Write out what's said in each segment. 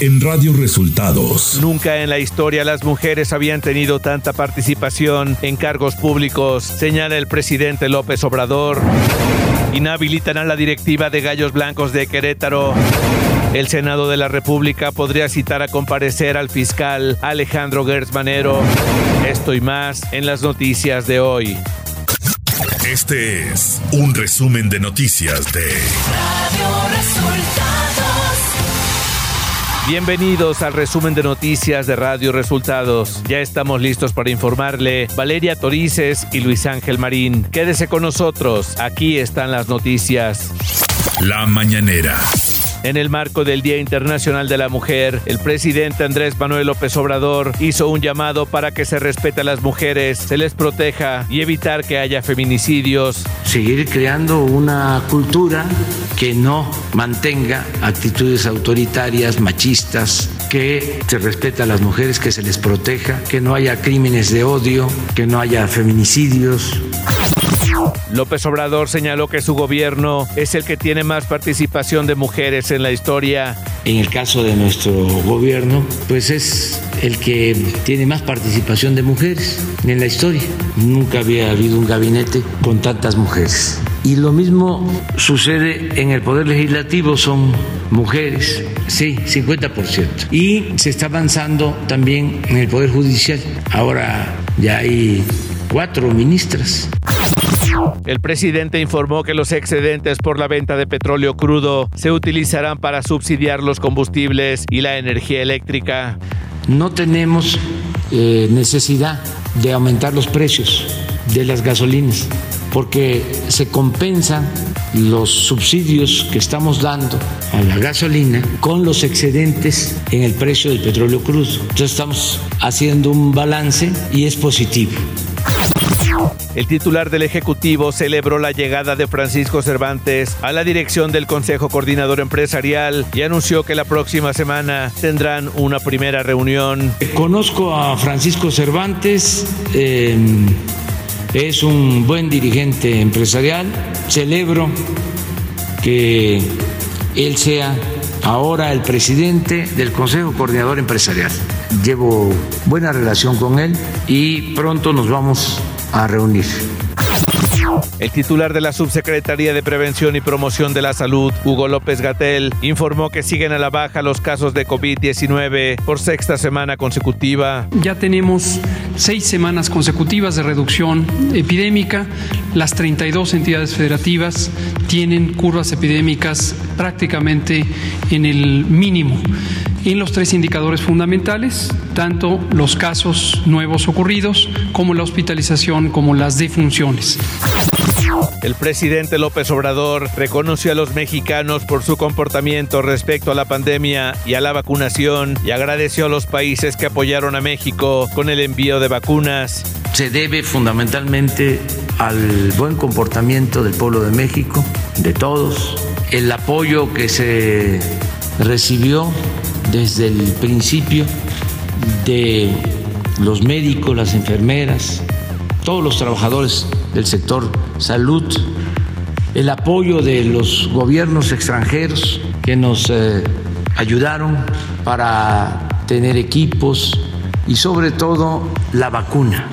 en Radio Resultados. Nunca en la historia las mujeres habían tenido tanta participación en cargos públicos, señala el presidente López Obrador. Inhabilitan a la directiva de Gallos Blancos de Querétaro. El Senado de la República podría citar a comparecer al fiscal Alejandro Gersmanero. Esto y más en las noticias de hoy. Este es un resumen de noticias de Radio Resultados. Bienvenidos al resumen de noticias de Radio Resultados. Ya estamos listos para informarle Valeria Torices y Luis Ángel Marín. Quédese con nosotros, aquí están las noticias. La mañanera. En el marco del Día Internacional de la Mujer, el presidente Andrés Manuel López Obrador hizo un llamado para que se respete a las mujeres, se les proteja y evitar que haya feminicidios. Seguir creando una cultura que no mantenga actitudes autoritarias, machistas, que se respete a las mujeres, que se les proteja, que no haya crímenes de odio, que no haya feminicidios. López Obrador señaló que su gobierno es el que tiene más participación de mujeres en la historia. En el caso de nuestro gobierno, pues es el que tiene más participación de mujeres en la historia. Nunca había habido un gabinete con tantas mujeres. Y lo mismo sucede en el Poder Legislativo, son mujeres, sí, 50%. Y se está avanzando también en el Poder Judicial. Ahora ya hay cuatro ministras. El presidente informó que los excedentes por la venta de petróleo crudo se utilizarán para subsidiar los combustibles y la energía eléctrica. No tenemos eh, necesidad de aumentar los precios de las gasolinas porque se compensan los subsidios que estamos dando a la gasolina con los excedentes en el precio del petróleo crudo. Entonces estamos haciendo un balance y es positivo. El titular del Ejecutivo celebró la llegada de Francisco Cervantes a la dirección del Consejo Coordinador Empresarial y anunció que la próxima semana tendrán una primera reunión. Conozco a Francisco Cervantes, eh, es un buen dirigente empresarial, celebro que él sea ahora el presidente del Consejo Coordinador Empresarial. Llevo buena relación con él y pronto nos vamos a reunir. El titular de la Subsecretaría de Prevención y Promoción de la Salud, Hugo López Gatel, informó que siguen a la baja los casos de COVID-19 por sexta semana consecutiva. Ya tenemos seis semanas consecutivas de reducción epidémica. Las 32 entidades federativas tienen curvas epidémicas prácticamente en el mínimo en los tres indicadores fundamentales, tanto los casos nuevos ocurridos como la hospitalización como las defunciones. El presidente López Obrador reconoció a los mexicanos por su comportamiento respecto a la pandemia y a la vacunación y agradeció a los países que apoyaron a México con el envío de vacunas. Se debe fundamentalmente al buen comportamiento del pueblo de México, de todos, el apoyo que se recibió desde el principio de los médicos, las enfermeras, todos los trabajadores del sector salud, el apoyo de los gobiernos extranjeros que nos eh, ayudaron para tener equipos y sobre todo la vacuna.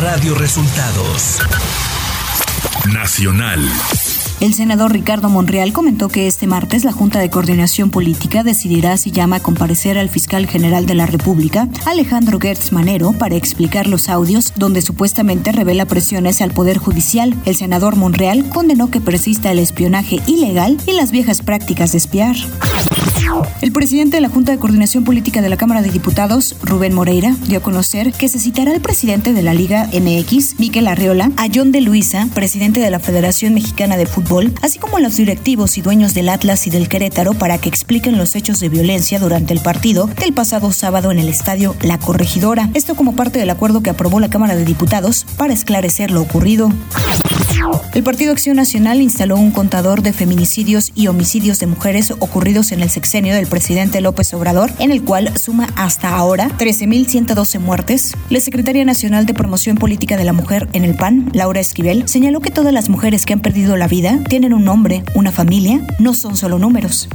Radio Resultados Nacional. El senador Ricardo Monreal comentó que este martes la Junta de Coordinación Política decidirá si llama a comparecer al fiscal general de la República, Alejandro Gertz Manero, para explicar los audios donde supuestamente revela presiones al Poder Judicial. El senador Monreal condenó que persista el espionaje ilegal y las viejas prácticas de espiar. El presidente de la Junta de Coordinación Política de la Cámara de Diputados, Rubén Moreira, dio a conocer que se citará al presidente de la Liga MX, Miquel Arriola, a John de Luisa, presidente de la Federación Mexicana de Fútbol, así como a los directivos y dueños del Atlas y del Querétaro para que expliquen los hechos de violencia durante el partido del pasado sábado en el estadio La Corregidora. Esto como parte del acuerdo que aprobó la Cámara de Diputados para esclarecer lo ocurrido. El Partido Acción Nacional instaló un contador de feminicidios y homicidios de mujeres ocurridos en el sexenio del presidente López Obrador, en el cual suma hasta ahora 13.112 muertes. La Secretaria Nacional de Promoción Política de la Mujer en el PAN, Laura Esquivel, señaló que todas las mujeres que han perdido la vida tienen un nombre, una familia, no son solo números.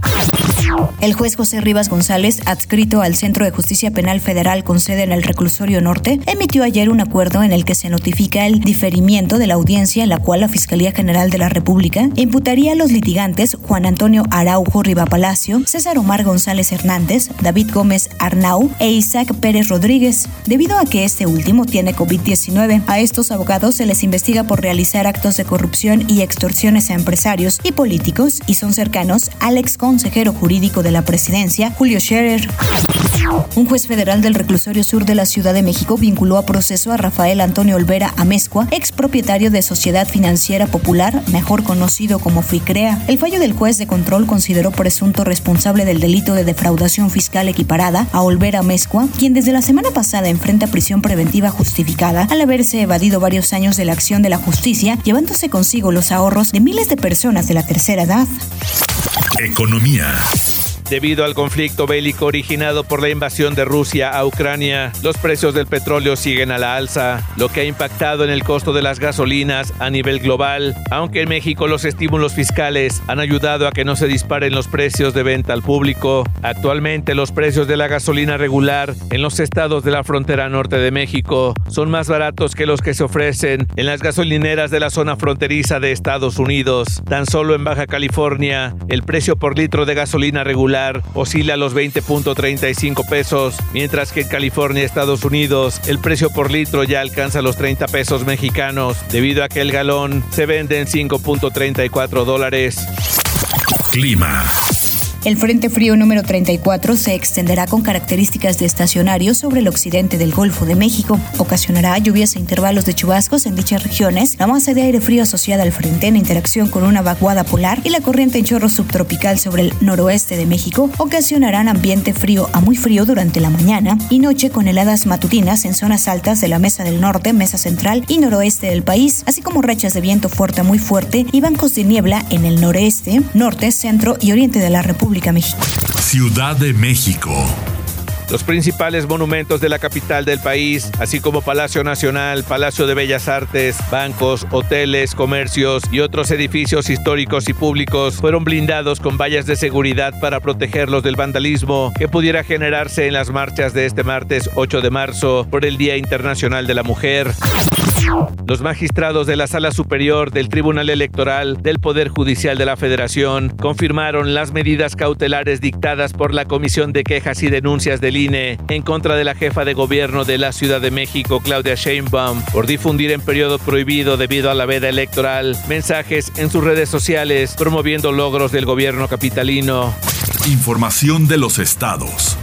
El juez José Rivas González, adscrito al Centro de Justicia Penal Federal con sede en el Reclusorio Norte, emitió ayer un acuerdo en el que se notifica el diferimiento de la audiencia en la cual la Fiscalía General de la República imputaría a los litigantes Juan Antonio Araujo Riva Palacio, César Omar González Hernández, David Gómez Arnau e Isaac Pérez Rodríguez, debido a que este último tiene COVID-19. A estos abogados se les investiga por realizar actos de corrupción y extorsiones a empresarios y políticos y son cercanos al ex consejero jurídico de la presidencia, Julio Scherer. Un juez federal del reclusorio sur de la Ciudad de México vinculó a proceso a Rafael Antonio Olvera Amezcua, ex propietario de Sociedad Financiera Popular, mejor conocido como FICREA. El fallo del juez de control consideró presunto responsable del delito de defraudación fiscal equiparada a Olvera Amezcua, quien desde la semana pasada enfrenta prisión preventiva justificada al haberse evadido varios años de la acción de la justicia, llevándose consigo los ahorros de miles de personas de la tercera edad. Economía. Debido al conflicto bélico originado por la invasión de Rusia a Ucrania, los precios del petróleo siguen a la alza, lo que ha impactado en el costo de las gasolinas a nivel global, aunque en México los estímulos fiscales han ayudado a que no se disparen los precios de venta al público. Actualmente los precios de la gasolina regular en los estados de la frontera norte de México son más baratos que los que se ofrecen en las gasolineras de la zona fronteriza de Estados Unidos. Tan solo en Baja California, el precio por litro de gasolina regular oscila a los 20.35 pesos, mientras que en California, Estados Unidos, el precio por litro ya alcanza los 30 pesos mexicanos, debido a que el galón se vende en 5.34 dólares. Clima. El Frente Frío número 34 se extenderá con características de estacionario sobre el occidente del Golfo de México. Ocasionará lluvias e intervalos de chubascos en dichas regiones. La masa de aire frío asociada al frente en interacción con una vaguada polar y la corriente en chorro subtropical sobre el noroeste de México ocasionarán ambiente frío a muy frío durante la mañana y noche con heladas matutinas en zonas altas de la Mesa del Norte, Mesa Central y Noroeste del país, así como rachas de viento fuerte a muy fuerte y bancos de niebla en el noreste, norte, centro y oriente de la República Ciudad de México. Los principales monumentos de la capital del país, así como Palacio Nacional, Palacio de Bellas Artes, bancos, hoteles, comercios y otros edificios históricos y públicos, fueron blindados con vallas de seguridad para protegerlos del vandalismo que pudiera generarse en las marchas de este martes 8 de marzo por el Día Internacional de la Mujer. Los magistrados de la Sala Superior del Tribunal Electoral del Poder Judicial de la Federación confirmaron las medidas cautelares dictadas por la Comisión de Quejas y Denuncias del INE en contra de la jefa de gobierno de la Ciudad de México, Claudia Sheinbaum, por difundir en periodo prohibido debido a la veda electoral mensajes en sus redes sociales promoviendo logros del gobierno capitalino. Información de los estados.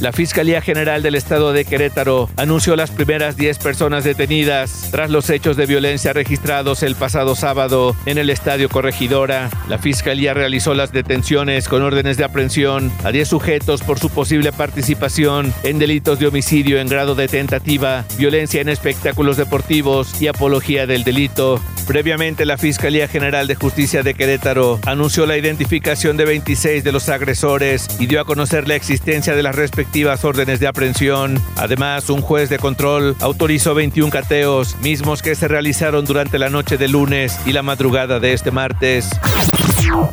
La Fiscalía General del Estado de Querétaro anunció las primeras 10 personas detenidas tras los hechos de violencia registrados el pasado sábado en el Estadio Corregidora. La Fiscalía realizó las detenciones con órdenes de aprehensión a 10 sujetos por su posible participación en delitos de homicidio en grado de tentativa, violencia en espectáculos deportivos y apología del delito. Previamente, la Fiscalía General de Justicia de Querétaro anunció la identificación de 26 de los agresores y dio a conocer la existencia de las respectivas órdenes de aprehensión. Además, un juez de control autorizó 21 cateos, mismos que se realizaron durante la noche de lunes y la madrugada de este martes.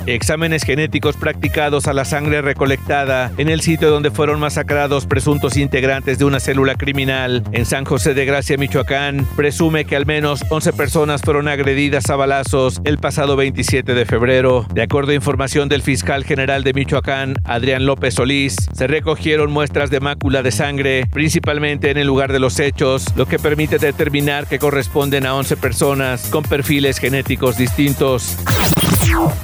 Exámenes genéticos practicados a la sangre recolectada en el sitio donde fueron masacrados presuntos integrantes de una célula criminal en San José de Gracia, Michoacán, presume que al menos 11 personas fueron agredidas a balazos el pasado 27 de febrero. De acuerdo a información del fiscal general de Michoacán, Adrián López Solís, se recogieron muestras de mácula de sangre, principalmente en el lugar de los hechos, lo que permite determinar que corresponden a 11 personas con perfiles genéticos distintos.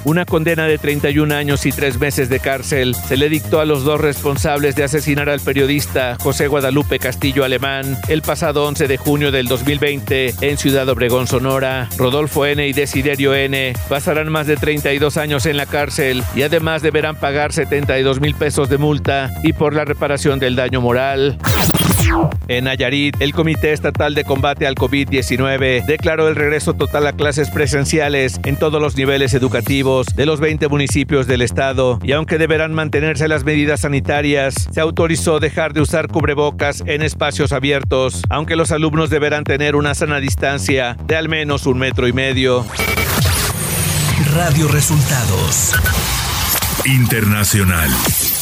Una condena de 31 años y 3 meses de cárcel se le dictó a los dos responsables de asesinar al periodista José Guadalupe Castillo Alemán el pasado 11 de junio del 2020 en Ciudad Obregón, Sonora. Rodolfo N. y Desiderio N. pasarán más de 32 años en la cárcel y además deberán pagar 72 mil pesos de multa y por la reparación del daño moral. En Nayarit, el Comité Estatal de Combate al COVID-19 declaró el regreso total a clases presenciales en todos los niveles educativos de los 20 municipios del estado y aunque deberán mantenerse las medidas sanitarias, se autorizó dejar de usar cubrebocas en espacios abiertos, aunque los alumnos deberán tener una sana distancia de al menos un metro y medio. Radio Resultados Internacional.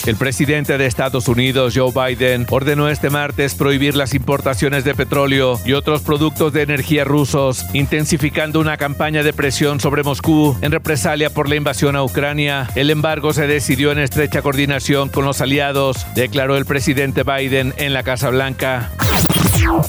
El presidente de Estados Unidos, Joe Biden, ordenó este martes prohibir las importaciones de petróleo y otros productos de energía rusos, intensificando una campaña de presión sobre Moscú en represalia por la invasión a Ucrania. El embargo se decidió en estrecha coordinación con los aliados, declaró el presidente Biden en la Casa Blanca.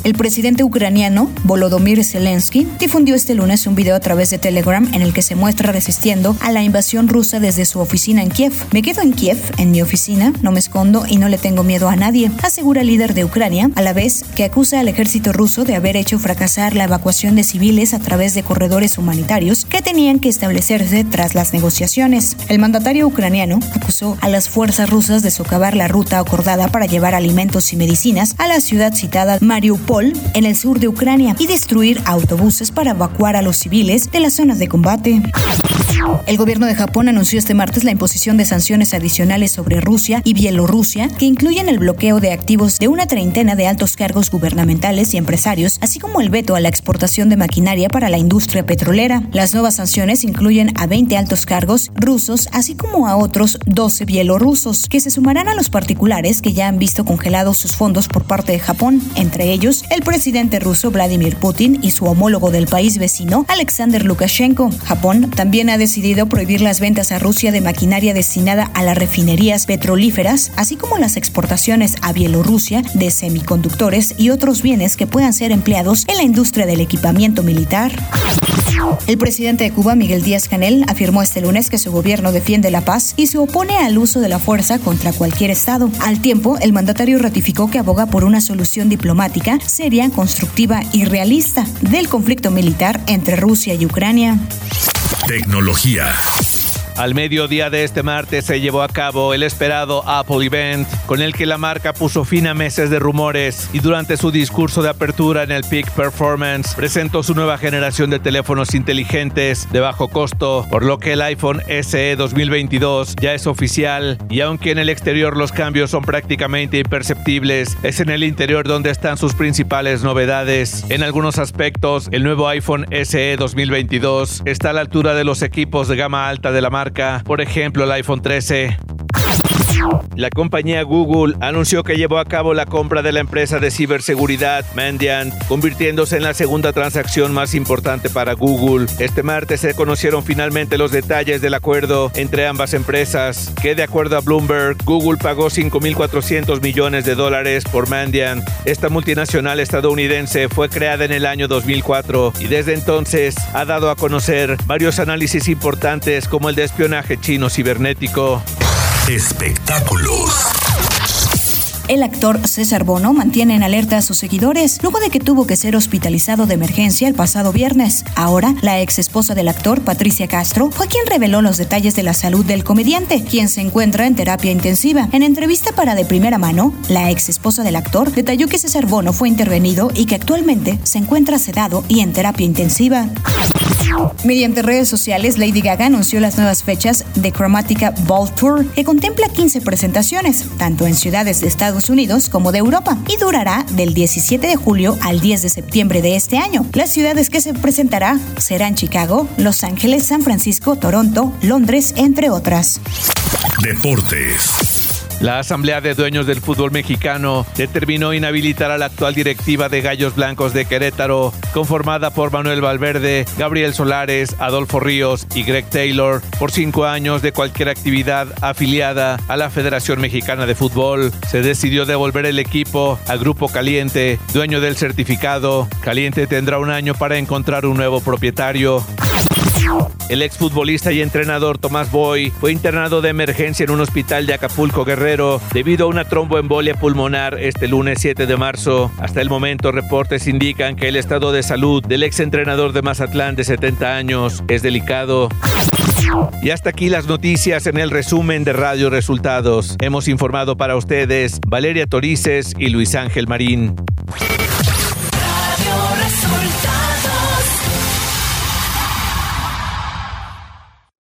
El presidente ucraniano, Volodymyr Zelensky, difundió este lunes un video a través de Telegram en el que se muestra resistiendo a la invasión rusa desde su oficina en Kiev. Me quedo en Kiev, en mi oficina, no me escondo y no le tengo miedo a nadie, asegura el líder de Ucrania, a la vez que acusa al ejército ruso de haber hecho fracasar la evacuación de civiles a través de corredores humanitarios que tenían que establecerse tras las negociaciones. El mandatario ucraniano acusó a las fuerzas rusas de socavar la ruta acordada para llevar alimentos y medicinas a la ciudad citada Mariupol, en el sur de Ucrania, y destruir autobuses para evacuar a los civiles de las zonas de combate. El gobierno de Japón anunció este martes la imposición de sanciones adicionales sobre Rusia y Bielorrusia que incluyen el bloqueo de activos de una treintena de altos cargos gubernamentales y empresarios, así como el veto a la exportación de maquinaria para la industria petrolera. Las nuevas sanciones incluyen a 20 altos cargos rusos, así como a otros 12 bielorrusos, que se sumarán a los particulares que ya han visto congelados sus fondos por parte de Japón, entre ellos el presidente ruso Vladimir Putin y su homólogo del país vecino, Alexander Lukashenko. Japón también ha decidido prohibir las ventas a Rusia de maquinaria destinada a las refinerías petrolíferas, así como las exportaciones a Bielorrusia de semiconductores y otros bienes que puedan ser empleados en la industria del equipamiento militar. El presidente de Cuba, Miguel Díaz Canel, afirmó este lunes que su gobierno defiende la paz y se opone al uso de la fuerza contra cualquier Estado. Al tiempo, el mandatario ratificó que aboga por una solución diplomática seria, constructiva y realista del conflicto militar entre Rusia y Ucrania. Tecnología. Al mediodía de este martes se llevó a cabo el esperado Apple Event, con el que la marca puso fin a meses de rumores y durante su discurso de apertura en el Peak Performance presentó su nueva generación de teléfonos inteligentes de bajo costo, por lo que el iPhone SE 2022 ya es oficial y aunque en el exterior los cambios son prácticamente imperceptibles, es en el interior donde están sus principales novedades. En algunos aspectos, el nuevo iPhone SE 2022 está a la altura de los equipos de gama alta de la por ejemplo el iPhone 13. La compañía Google anunció que llevó a cabo la compra de la empresa de ciberseguridad Mandiant, convirtiéndose en la segunda transacción más importante para Google. Este martes se conocieron finalmente los detalles del acuerdo entre ambas empresas, que de acuerdo a Bloomberg, Google pagó 5.400 millones de dólares por Mandiant. Esta multinacional estadounidense fue creada en el año 2004 y desde entonces ha dado a conocer varios análisis importantes como el de espionaje chino cibernético. Espectáculos. El actor César Bono mantiene en alerta a sus seguidores luego de que tuvo que ser hospitalizado de emergencia el pasado viernes. Ahora, la ex esposa del actor, Patricia Castro, fue quien reveló los detalles de la salud del comediante, quien se encuentra en terapia intensiva. En entrevista para de primera mano, la ex esposa del actor detalló que César Bono fue intervenido y que actualmente se encuentra sedado y en terapia intensiva. Mediante redes sociales, Lady Gaga anunció las nuevas fechas de Chromatica Ball Tour, que contempla 15 presentaciones, tanto en ciudades de Estados Unidos como de Europa, y durará del 17 de julio al 10 de septiembre de este año. Las ciudades que se presentará serán Chicago, Los Ángeles, San Francisco, Toronto, Londres, entre otras. Deportes. La Asamblea de Dueños del Fútbol Mexicano determinó inhabilitar a la actual directiva de Gallos Blancos de Querétaro, conformada por Manuel Valverde, Gabriel Solares, Adolfo Ríos y Greg Taylor, por cinco años de cualquier actividad afiliada a la Federación Mexicana de Fútbol. Se decidió devolver el equipo a Grupo Caliente, dueño del certificado. Caliente tendrá un año para encontrar un nuevo propietario. El exfutbolista y entrenador Tomás Boy fue internado de emergencia en un hospital de Acapulco Guerrero debido a una tromboembolia pulmonar este lunes 7 de marzo. Hasta el momento reportes indican que el estado de salud del exentrenador de Mazatlán de 70 años es delicado. Y hasta aquí las noticias en el resumen de Radio Resultados. Hemos informado para ustedes Valeria Torices y Luis Ángel Marín.